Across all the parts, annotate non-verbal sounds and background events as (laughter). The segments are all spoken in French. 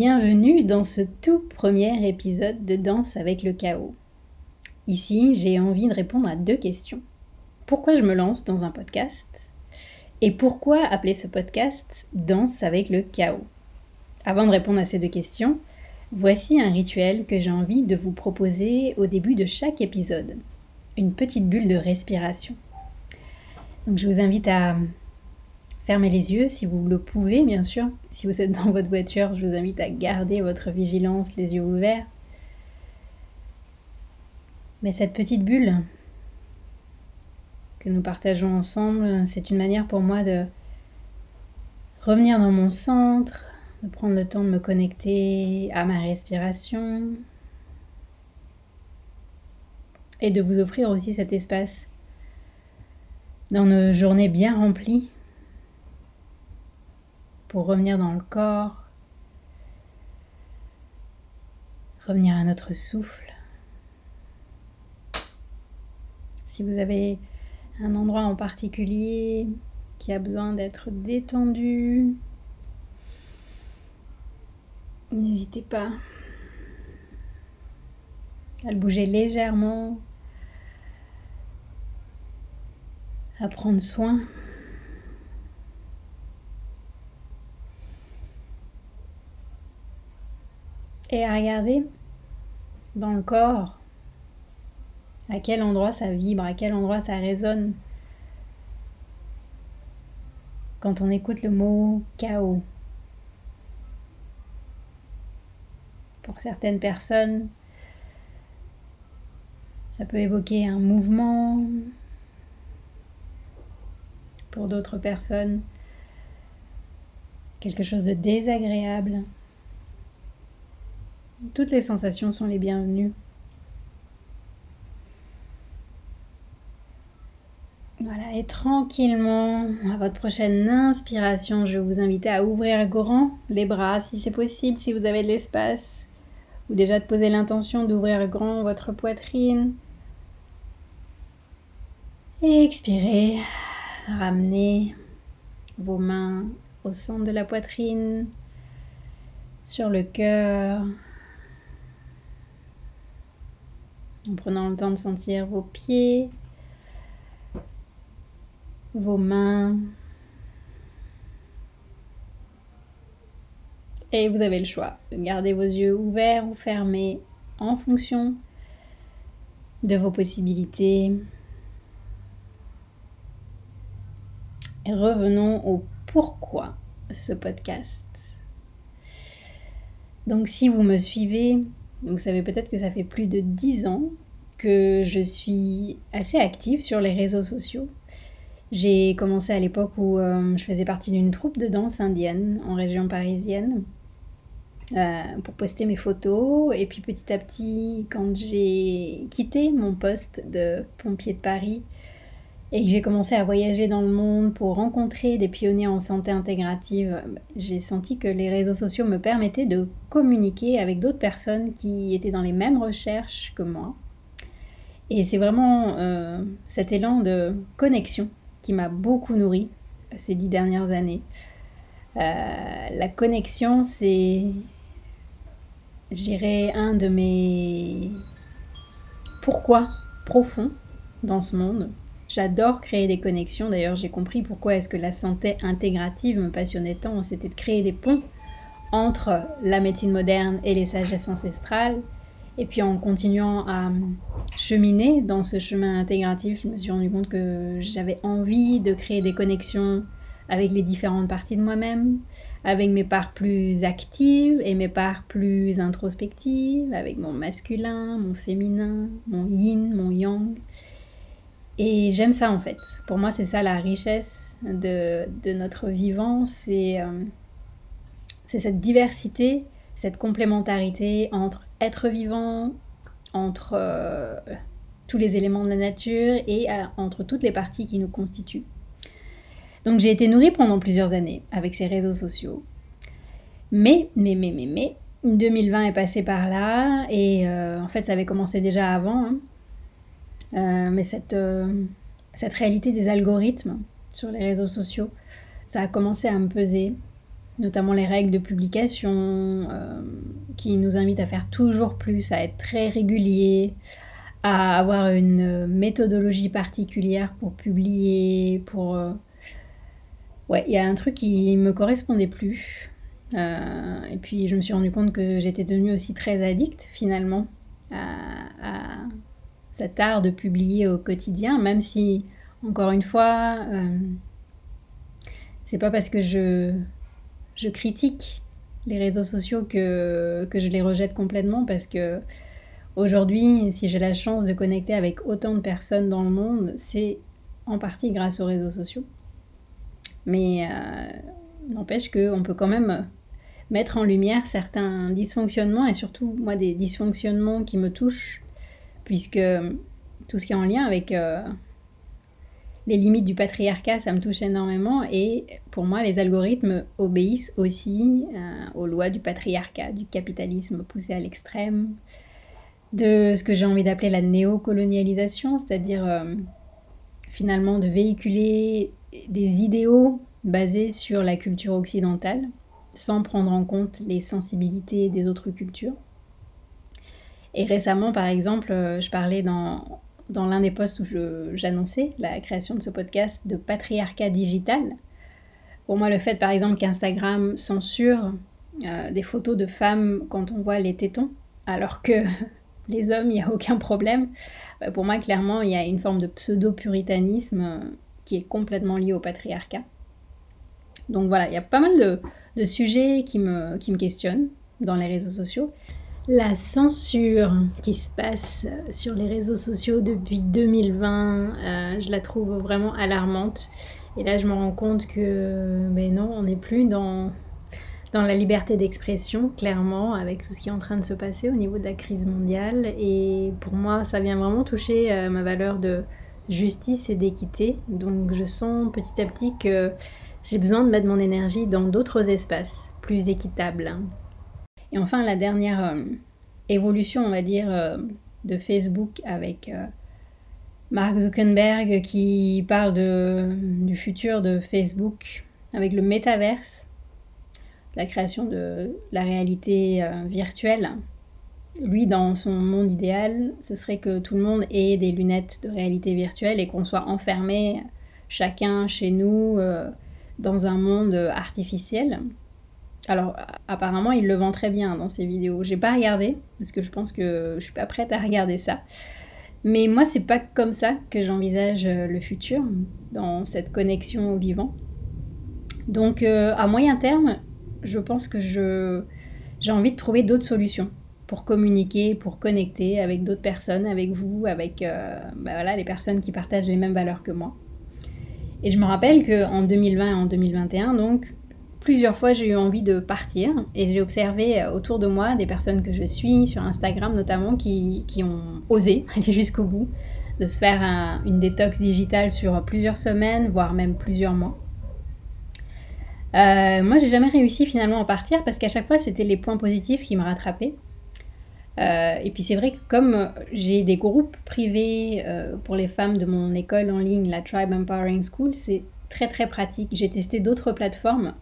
Bienvenue dans ce tout premier épisode de Danse avec le chaos. Ici, j'ai envie de répondre à deux questions. Pourquoi je me lance dans un podcast Et pourquoi appeler ce podcast Danse avec le chaos? Avant de répondre à ces deux questions, voici un rituel que j'ai envie de vous proposer au début de chaque épisode. Une petite bulle de respiration. Donc je vous invite à Fermez les yeux si vous le pouvez, bien sûr. Si vous êtes dans votre voiture, je vous invite à garder votre vigilance, les yeux ouverts. Mais cette petite bulle que nous partageons ensemble, c'est une manière pour moi de revenir dans mon centre, de prendre le temps de me connecter à ma respiration et de vous offrir aussi cet espace dans nos journées bien remplies pour revenir dans le corps, revenir à notre souffle. Si vous avez un endroit en particulier qui a besoin d'être détendu, n'hésitez pas à le bouger légèrement, à prendre soin et à regarder dans le corps à quel endroit ça vibre, à quel endroit ça résonne quand on écoute le mot chaos. Pour certaines personnes, ça peut évoquer un mouvement. Pour d'autres personnes, quelque chose de désagréable. Toutes les sensations sont les bienvenues. Voilà, et tranquillement, à votre prochaine inspiration, je vais vous inviter à ouvrir grand les bras si c'est possible, si vous avez de l'espace, ou déjà de poser l'intention d'ouvrir grand votre poitrine. Et expirez, ramenez vos mains au centre de la poitrine, sur le cœur, en prenant le temps de sentir vos pieds, vos mains. Et vous avez le choix de garder vos yeux ouverts ou fermés en fonction de vos possibilités. Et revenons au pourquoi ce podcast. Donc si vous me suivez vous savez peut-être que ça fait plus de 10 ans que je suis assez active sur les réseaux sociaux. J'ai commencé à l'époque où euh, je faisais partie d'une troupe de danse indienne en région parisienne euh, pour poster mes photos. Et puis petit à petit, quand j'ai quitté mon poste de pompier de Paris et que j'ai commencé à voyager dans le monde pour rencontrer des pionniers en santé intégrative, j'ai senti que les réseaux sociaux me permettaient de communiquer avec d'autres personnes qui étaient dans les mêmes recherches que moi. Et c'est vraiment euh, cet élan de connexion qui m'a beaucoup nourri ces dix dernières années. Euh, la connexion, c'est, je dirais, un de mes pourquoi profonds dans ce monde. J'adore créer des connexions. D'ailleurs, j'ai compris pourquoi est-ce que la santé intégrative me passionnait tant. C'était de créer des ponts entre la médecine moderne et les sagesses ancestrales. Et puis en continuant à cheminer dans ce chemin intégratif, je me suis rendu compte que j'avais envie de créer des connexions avec les différentes parties de moi-même, avec mes parts plus actives et mes parts plus introspectives, avec mon masculin, mon féminin, mon yin, mon yang. Et j'aime ça en fait. Pour moi, c'est ça la richesse de, notre vivant, euh, c'est cette diversité, cette complémentarité entre être vivant, entre euh, tous les éléments de la nature et euh, entre toutes les parties qui nous constituent. Donc j'ai été nourrie pendant plusieurs années avec ces réseaux sociaux. Mais, mais, mais, mais, mais, 2020 est passé par là et en fait ça avait commencé déjà avant. Hein. Euh, mais cette, euh, cette réalité des algorithmes sur les réseaux sociaux, ça a commencé à me peser, notamment les règles de publication euh, qui nous invitent à faire toujours plus, à être très régulier, à avoir une méthodologie particulière pour publier, pour... Ouais, il y a un truc qui me correspondait plus. et puis je me suis rendu compte que j'étais devenue aussi très addict finalement à cet art de publier au quotidien, même si, encore une fois, euh, c'est pas parce que je, je critique les réseaux sociaux que, je les rejette complètement, parce que aujourd'hui, si j'ai la chance de connecter avec autant de personnes dans le monde, c'est en partie grâce aux réseaux sociaux. Mais euh, n'empêche qu'on peut quand même mettre en lumière certains dysfonctionnements et surtout moi des dysfonctionnements qui me touchent puisque tout ce qui est en lien avec euh, les limites du patriarcat, ça me touche énormément. Et pour moi, les algorithmes obéissent aussi euh, aux lois du patriarcat, du capitalisme poussé à l'extrême, de ce que j'ai envie d'appeler la néocolonialisation, c'est-à-dire euh, finalement de véhiculer des idéaux basés sur la culture occidentale, sans prendre en compte les sensibilités des autres cultures. Et récemment, par exemple, euh, je parlais dans, dans l'un des posts où j'annonçais la création de ce podcast de patriarcat digital. Pour moi, le fait, par exemple, qu'Instagram censure euh, des photos de femmes quand on voit les tétons, alors que (laughs) les hommes, il n'y a aucun problème, bah, pour moi, clairement, il y a une forme de pseudo-puritanisme euh, qui est complètement lié au patriarcat. Donc voilà, il y a pas mal de, de sujets qui me, qui me questionnent dans les réseaux sociaux. La censure qui se passe sur les réseaux sociaux depuis 2020, euh, je la trouve vraiment alarmante. Et là, je me rends compte que, ben non, on n'est plus dans, la liberté d'expression, clairement, avec tout ce qui est en train de se passer au niveau de la crise mondiale. Et pour moi, ça vient vraiment toucher euh, ma valeur de justice et d'équité. Donc, je sens petit à petit que j'ai besoin de mettre mon énergie dans d'autres espaces plus équitables. Et enfin, la dernière euh, évolution, on va dire, euh, de Facebook avec euh, Mark Zuckerberg qui parle du futur de Facebook avec le métaverse, la création de la réalité virtuelle. Lui, dans son monde idéal, ce serait que tout le monde ait des lunettes de réalité virtuelle et qu'on soit enfermé chacun chez nous dans un monde artificiel. Alors, apparemment, il le vend très bien dans ses vidéos. J'ai pas regardé, parce que je pense que je suis pas prête à regarder ça. Mais moi, c'est pas comme ça que j'envisage euh, le futur, dans cette connexion au vivant. Donc, euh, à moyen terme, je pense que je, j'ai envie de trouver d'autres solutions pour communiquer, pour connecter avec d'autres personnes, avec vous, avec euh, bah voilà, les personnes qui partagent les mêmes valeurs que moi. Et je me rappelle qu'en 2020 et en 2021, donc, plusieurs fois j'ai eu envie de partir et j'ai observé euh, autour de moi des personnes que je suis, sur Instagram notamment, qui, ont osé (laughs) aller jusqu'au bout de se faire une détox digitale sur plusieurs semaines, voire même plusieurs mois. Euh, moi, j'ai jamais réussi finalement à partir parce qu'à chaque fois, c'était les points positifs qui me rattrapaient. Euh, et puis c'est vrai que comme j'ai des groupes privés pour les femmes de mon école en ligne, la Tribe Empowering School, c'est très très pratique. J'ai testé d'autres plateformes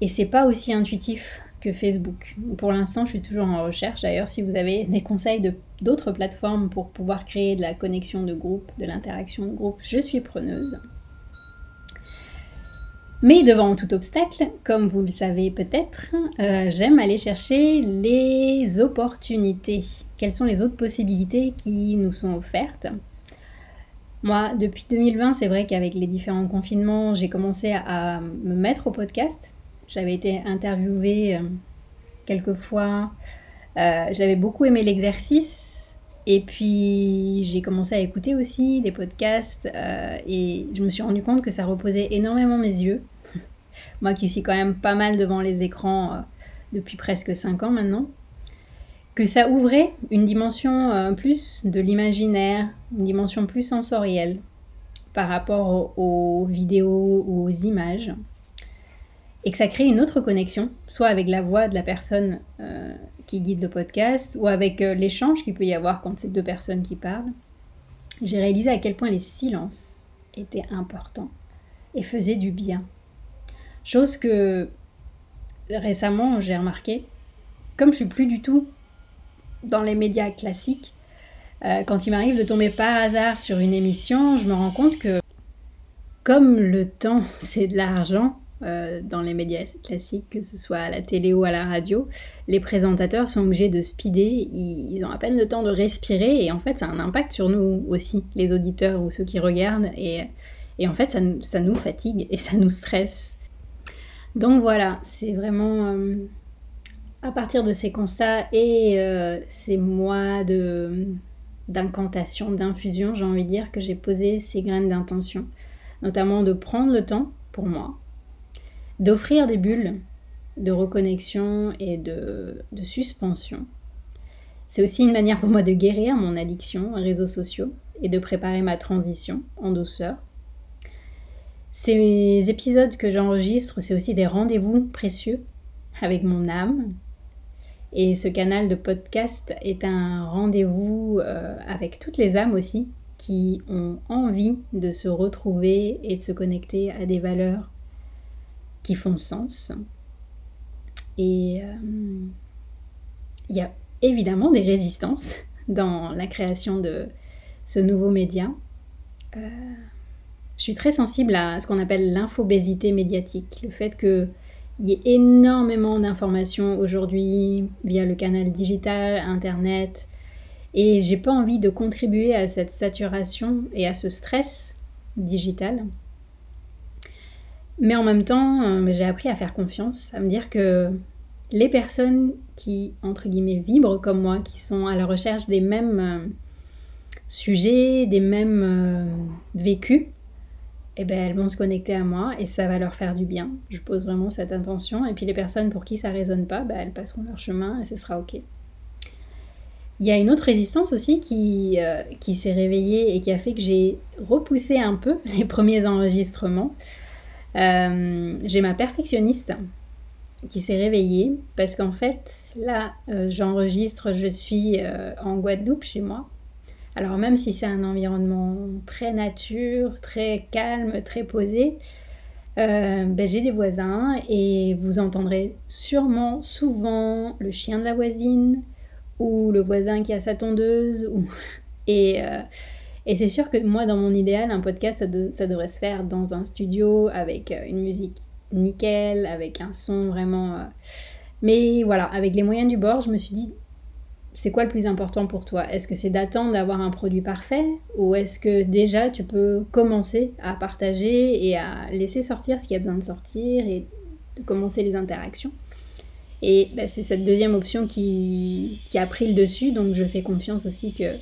et c'est pas aussi intuitif que Facebook. Pour l'instant, je suis toujours en recherche. D'ailleurs, si vous avez des conseils d'autres plateformes pour pouvoir créer de la connexion de groupe, de l'interaction de groupe, je suis preneuse. Mais devant tout obstacle, comme vous le savez peut-être, euh, j'aime aller chercher les opportunités. Quelles sont les autres possibilités qui nous sont offertes? Moi, depuis 2020, c'est vrai qu'avec les différents confinements, j'ai commencé à me mettre au podcast. J'avais été interviewée euh, quelques fois. Euh, j'avais beaucoup aimé l'exercice. Et puis j'ai commencé à écouter aussi des podcasts et je me suis rendu compte que ça reposait énormément mes yeux (laughs) moi qui suis quand même pas mal devant les écrans euh, depuis presque 5 ans maintenant, que ça ouvrait une dimension euh, plus de l'imaginaire, une dimension plus sensorielle par rapport aux, vidéos ou aux images, et que ça crée une autre connexion, soit avec la voix de la personne euh, qui guide le podcast, ou avec l'échange qu'il peut y avoir quand c'est deux personnes qui parlent. J'ai réalisé à quel point les silences étaient importants et faisaient du bien. Chose que récemment j'ai remarqué, comme je suis plus du tout dans les médias classiques, euh, quand il m'arrive de tomber par hasard sur une émission, je me rends compte que comme le temps (laughs) c'est de l'argent euh, dans les médias classiques, que ce soit à la télé ou à la radio, les présentateurs sont obligés de speeder, ils, ont à peine le temps de respirer et en fait ça a un impact sur nous aussi, les auditeurs ou ceux qui regardent. Et, en fait ça, nous fatigue et ça nous stresse. Donc voilà, c'est vraiment euh, à partir de ces constats et euh, ces mois de d'incantation, d'infusion, j'ai envie de dire que j'ai posé ces graines d'intention, notamment de prendre le temps pour moi, d'offrir des bulles de reconnexion et de, de suspension. C'est aussi une manière pour moi de guérir mon addiction aux réseaux sociaux et de préparer ma transition en douceur ces épisodes que j'enregistre, c'est aussi des rendez-vous précieux avec mon âme. Et ce canal de podcast est un rendez-vous euh, avec toutes les âmes aussi qui ont envie de se retrouver et de se connecter à des valeurs qui font sens. Et euh, il y a évidemment des résistances (laughs) dans la création de ce nouveau média. Euh, je suis très sensible à ce qu'on appelle l'infobésité médiatique, le fait qu'il y ait énormément d'informations aujourd'hui via le canal digital, internet, et j'ai pas envie de contribuer à cette saturation et à ce stress digital. Mais en même temps, euh, j'ai appris à faire confiance, à me dire que les personnes qui, entre guillemets, vibrent comme moi, qui sont à la recherche des mêmes euh, sujets, des mêmes euh, vécus, eh ben, elles vont se connecter à moi et ça va leur faire du bien. Je pose vraiment cette intention. Et puis les personnes pour qui ça résonne pas, ben, elles passeront leur chemin et ce sera ok. Il y a une autre résistance aussi qui, qui s'est réveillée et qui a fait que j'ai repoussé un peu (laughs) les premiers enregistrements. Euh, j'ai ma perfectionniste qui s'est réveillée parce qu'en fait, là, euh, j'enregistre, je suis en Guadeloupe chez moi alors même si c'est un environnement très nature, très calme, très posé, euh, ben, j'ai des voisins et vous entendrez sûrement souvent le chien de la voisine ou le voisin qui a sa tondeuse. (laughs) Euh, et, c'est sûr que moi, dans mon idéal, un podcast, ça, devrait se faire dans un studio avec euh, une musique nickel, avec un son vraiment... Mais voilà, avec les moyens du bord, je me suis dit, c'est quoi le plus important pour toi? Est-ce que c'est d'attendre d'avoir un produit parfait? Ou est-ce que déjà tu peux commencer à partager et à laisser sortir ce qui a besoin de sortir et de commencer les interactions? Et bah, c'est cette deuxième option qui, a pris le dessus, donc je fais confiance aussi que,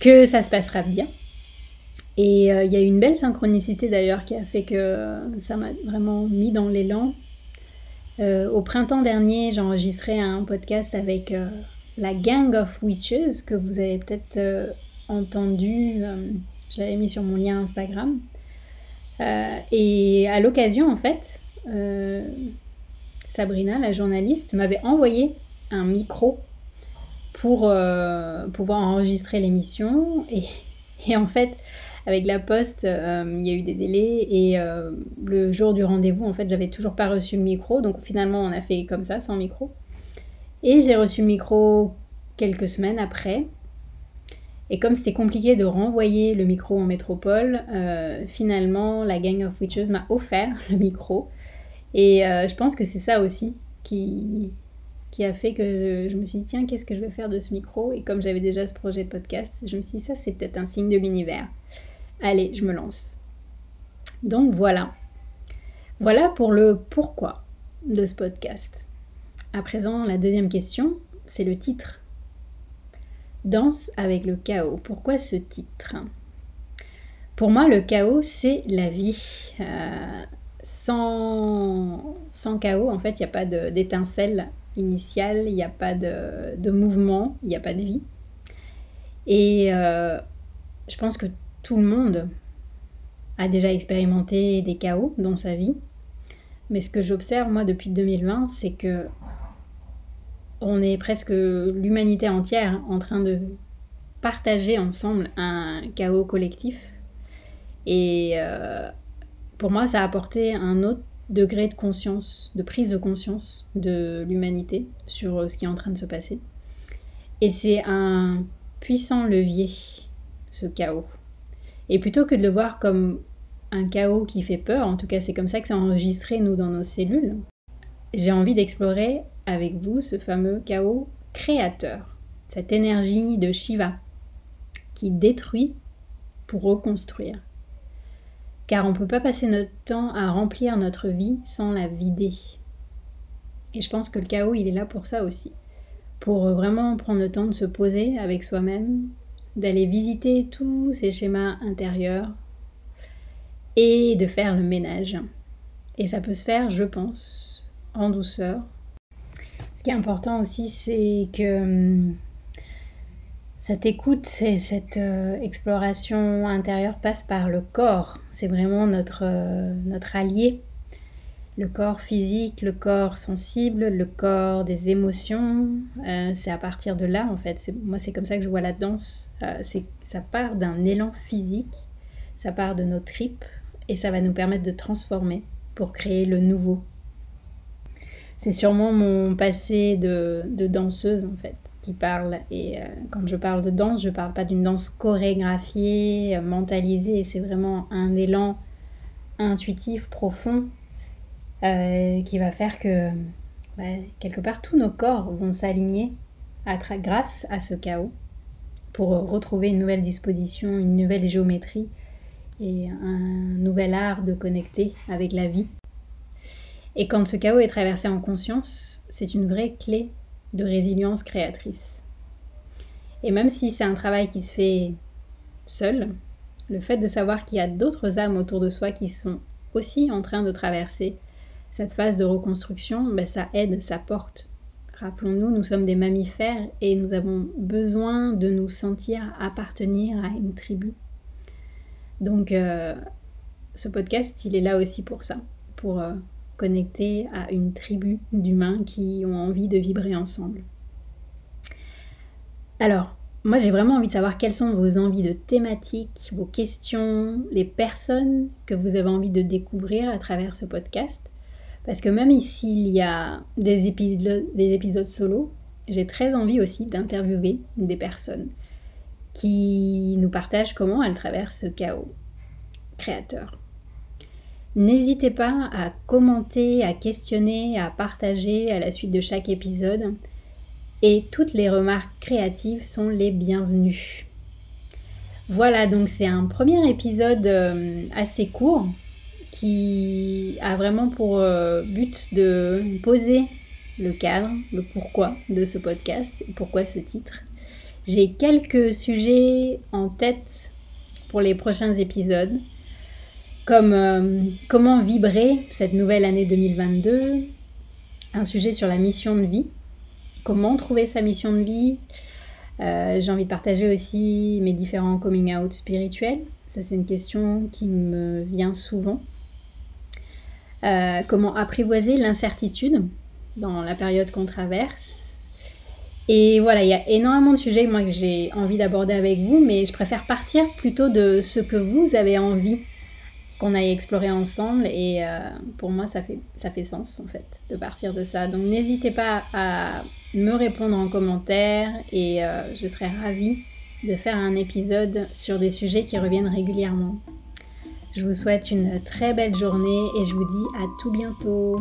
que ça se passera bien. Et euh, il y a eu une belle synchronicité d'ailleurs qui a fait que ça m'a vraiment mis dans l'élan. Euh, au printemps dernier, j'enregistrais un podcast avec... Euh, la Gang of Witches, que vous avez peut-être euh, entendu, je l'avais mis sur mon lien Instagram. et à l'occasion, en fait, Sabrina, la journaliste, m'avait envoyé un micro pour pouvoir enregistrer l'émission. Et, en fait, avec la poste, euh, il y a eu des délais et euh, le jour du rendez-vous, en fait, j'avais toujours pas reçu le micro. Donc finalement, on a fait comme ça, sans micro. Et j'ai reçu le micro quelques semaines après. Et comme c'était compliqué de renvoyer le micro en métropole, euh, finalement, la Gang of Witches m'a offert (laughs) le micro. Et je pense que c'est ça aussi qui, qui a fait que je, me suis dit, tiens, qu'est-ce que je vais faire de ce micro? Et comme j'avais déjà ce projet de podcast, je me suis dit, ça, c'est peut-être un signe de l'univers. Allez, je me lance. Donc voilà. Voilà pour le pourquoi de ce podcast. À présent, la deuxième question, c'est le titre. Danse avec le chaos. Pourquoi ce titre? Pour moi, le chaos, c'est la vie. Euh, sans, sans chaos, en fait, il n'y a pas d'étincelle initiale, il n'y a pas de, mouvement, il n'y a pas de vie. Et euh, je pense que tout le monde a déjà expérimenté des chaos dans sa vie. Mais ce que j'observe moi depuis 2020, c'est que on est presque l'humanité entière en train de partager ensemble un chaos collectif. Et euh, pour moi, ça a apporté un autre degré de conscience, de prise de conscience de l'humanité sur ce qui est en train de se passer. Et c'est un puissant levier, ce chaos. Et plutôt que de le voir comme un chaos qui fait peur, en tout cas c'est comme ça que c'est enregistré nous dans nos cellules, j'ai envie d'explorer avec vous ce fameux chaos créateur, cette énergie de Shiva qui détruit pour reconstruire. Car on ne peut pas passer notre temps à remplir notre vie sans la vider. Et je pense que le chaos, il est là pour ça aussi. Pour vraiment prendre le temps de se poser avec soi-même, d'aller visiter tous ces schémas intérieurs et de faire le ménage. Et ça peut se faire, je pense, en douceur. Ce qui est important aussi, c'est que hum, cette écoute et cette euh, exploration intérieure passe par le corps. C'est vraiment notre, euh, notre allié le corps physique, le corps sensible, le corps des émotions. Euh, c'est à partir de là, en fait. Moi, c'est comme ça que je vois la danse. Euh, ça part d'un élan physique, ça part de nos tripes, et ça va nous permettre de transformer pour créer le nouveau. C'est sûrement mon passé de, danseuse, en fait, parle. Et euh, quand je parle de danse, je parle pas d'une danse chorégraphiée, mentalisée. C'est vraiment un élan intuitif, profond, euh, qui va faire que bah, quelque part tous nos corps vont s'aligner grâce à ce chaos pour retrouver une nouvelle disposition, une nouvelle géométrie et un nouvel art de connecter avec la vie. Et quand ce chaos est traversé en conscience, c'est une vraie clé de résilience créatrice. Et même si c'est un travail qui se fait seul, le fait de savoir qu'il y a d'autres âmes autour de soi qui sont aussi en train de traverser cette phase de reconstruction, ben, ça aide, ça porte. Rappelons-nous, nous sommes des mammifères et nous avons besoin de nous sentir appartenir à une tribu. Donc euh, ce podcast, il est là aussi pour ça, pour euh, connecter à une tribu d'humains qui ont envie de vibrer ensemble. Alors, moi j'ai vraiment envie de savoir quelles sont vos envies de thématiques, vos questions, les personnes que vous avez envie de découvrir à travers ce podcast. Parce que même ici, il y a des épisodes, des épisodes solo, j'ai très envie aussi d'interviewer des personnes qui nous partagent comment elles traversent ce chaos créateur. N'hésitez pas à commenter, à questionner, à partager à la suite de chaque épisode. Et toutes les remarques créatives sont les bienvenues. Voilà, donc c'est un premier épisode euh, assez court qui a vraiment pour euh, but de poser le cadre, le pourquoi de ce podcast, pourquoi ce titre. J'ai quelques sujets en tête pour les prochains épisodes, euh, comment vibrer cette nouvelle année 2022, un sujet sur la mission de vie, comment trouver sa mission de vie, Euh, j'ai envie de partager aussi mes différents coming out spirituels. Ça, c'est une question qui me vient souvent. Euh, comment apprivoiser l'incertitude dans la période qu'on traverse. Et voilà, il y a énormément de sujets que j'ai envie d'aborder avec vous, mais je préfère partir plutôt de ce que vous avez envie qu'on aille explorer ensemble. Et euh, pour moi, ça fait, ça fait sens en fait de partir de ça. Donc n'hésitez pas à me répondre en commentaire et euh, je serai ravie de faire un épisode sur des sujets qui reviennent régulièrement. Je vous souhaite une très belle journée et je vous dis à tout bientôt.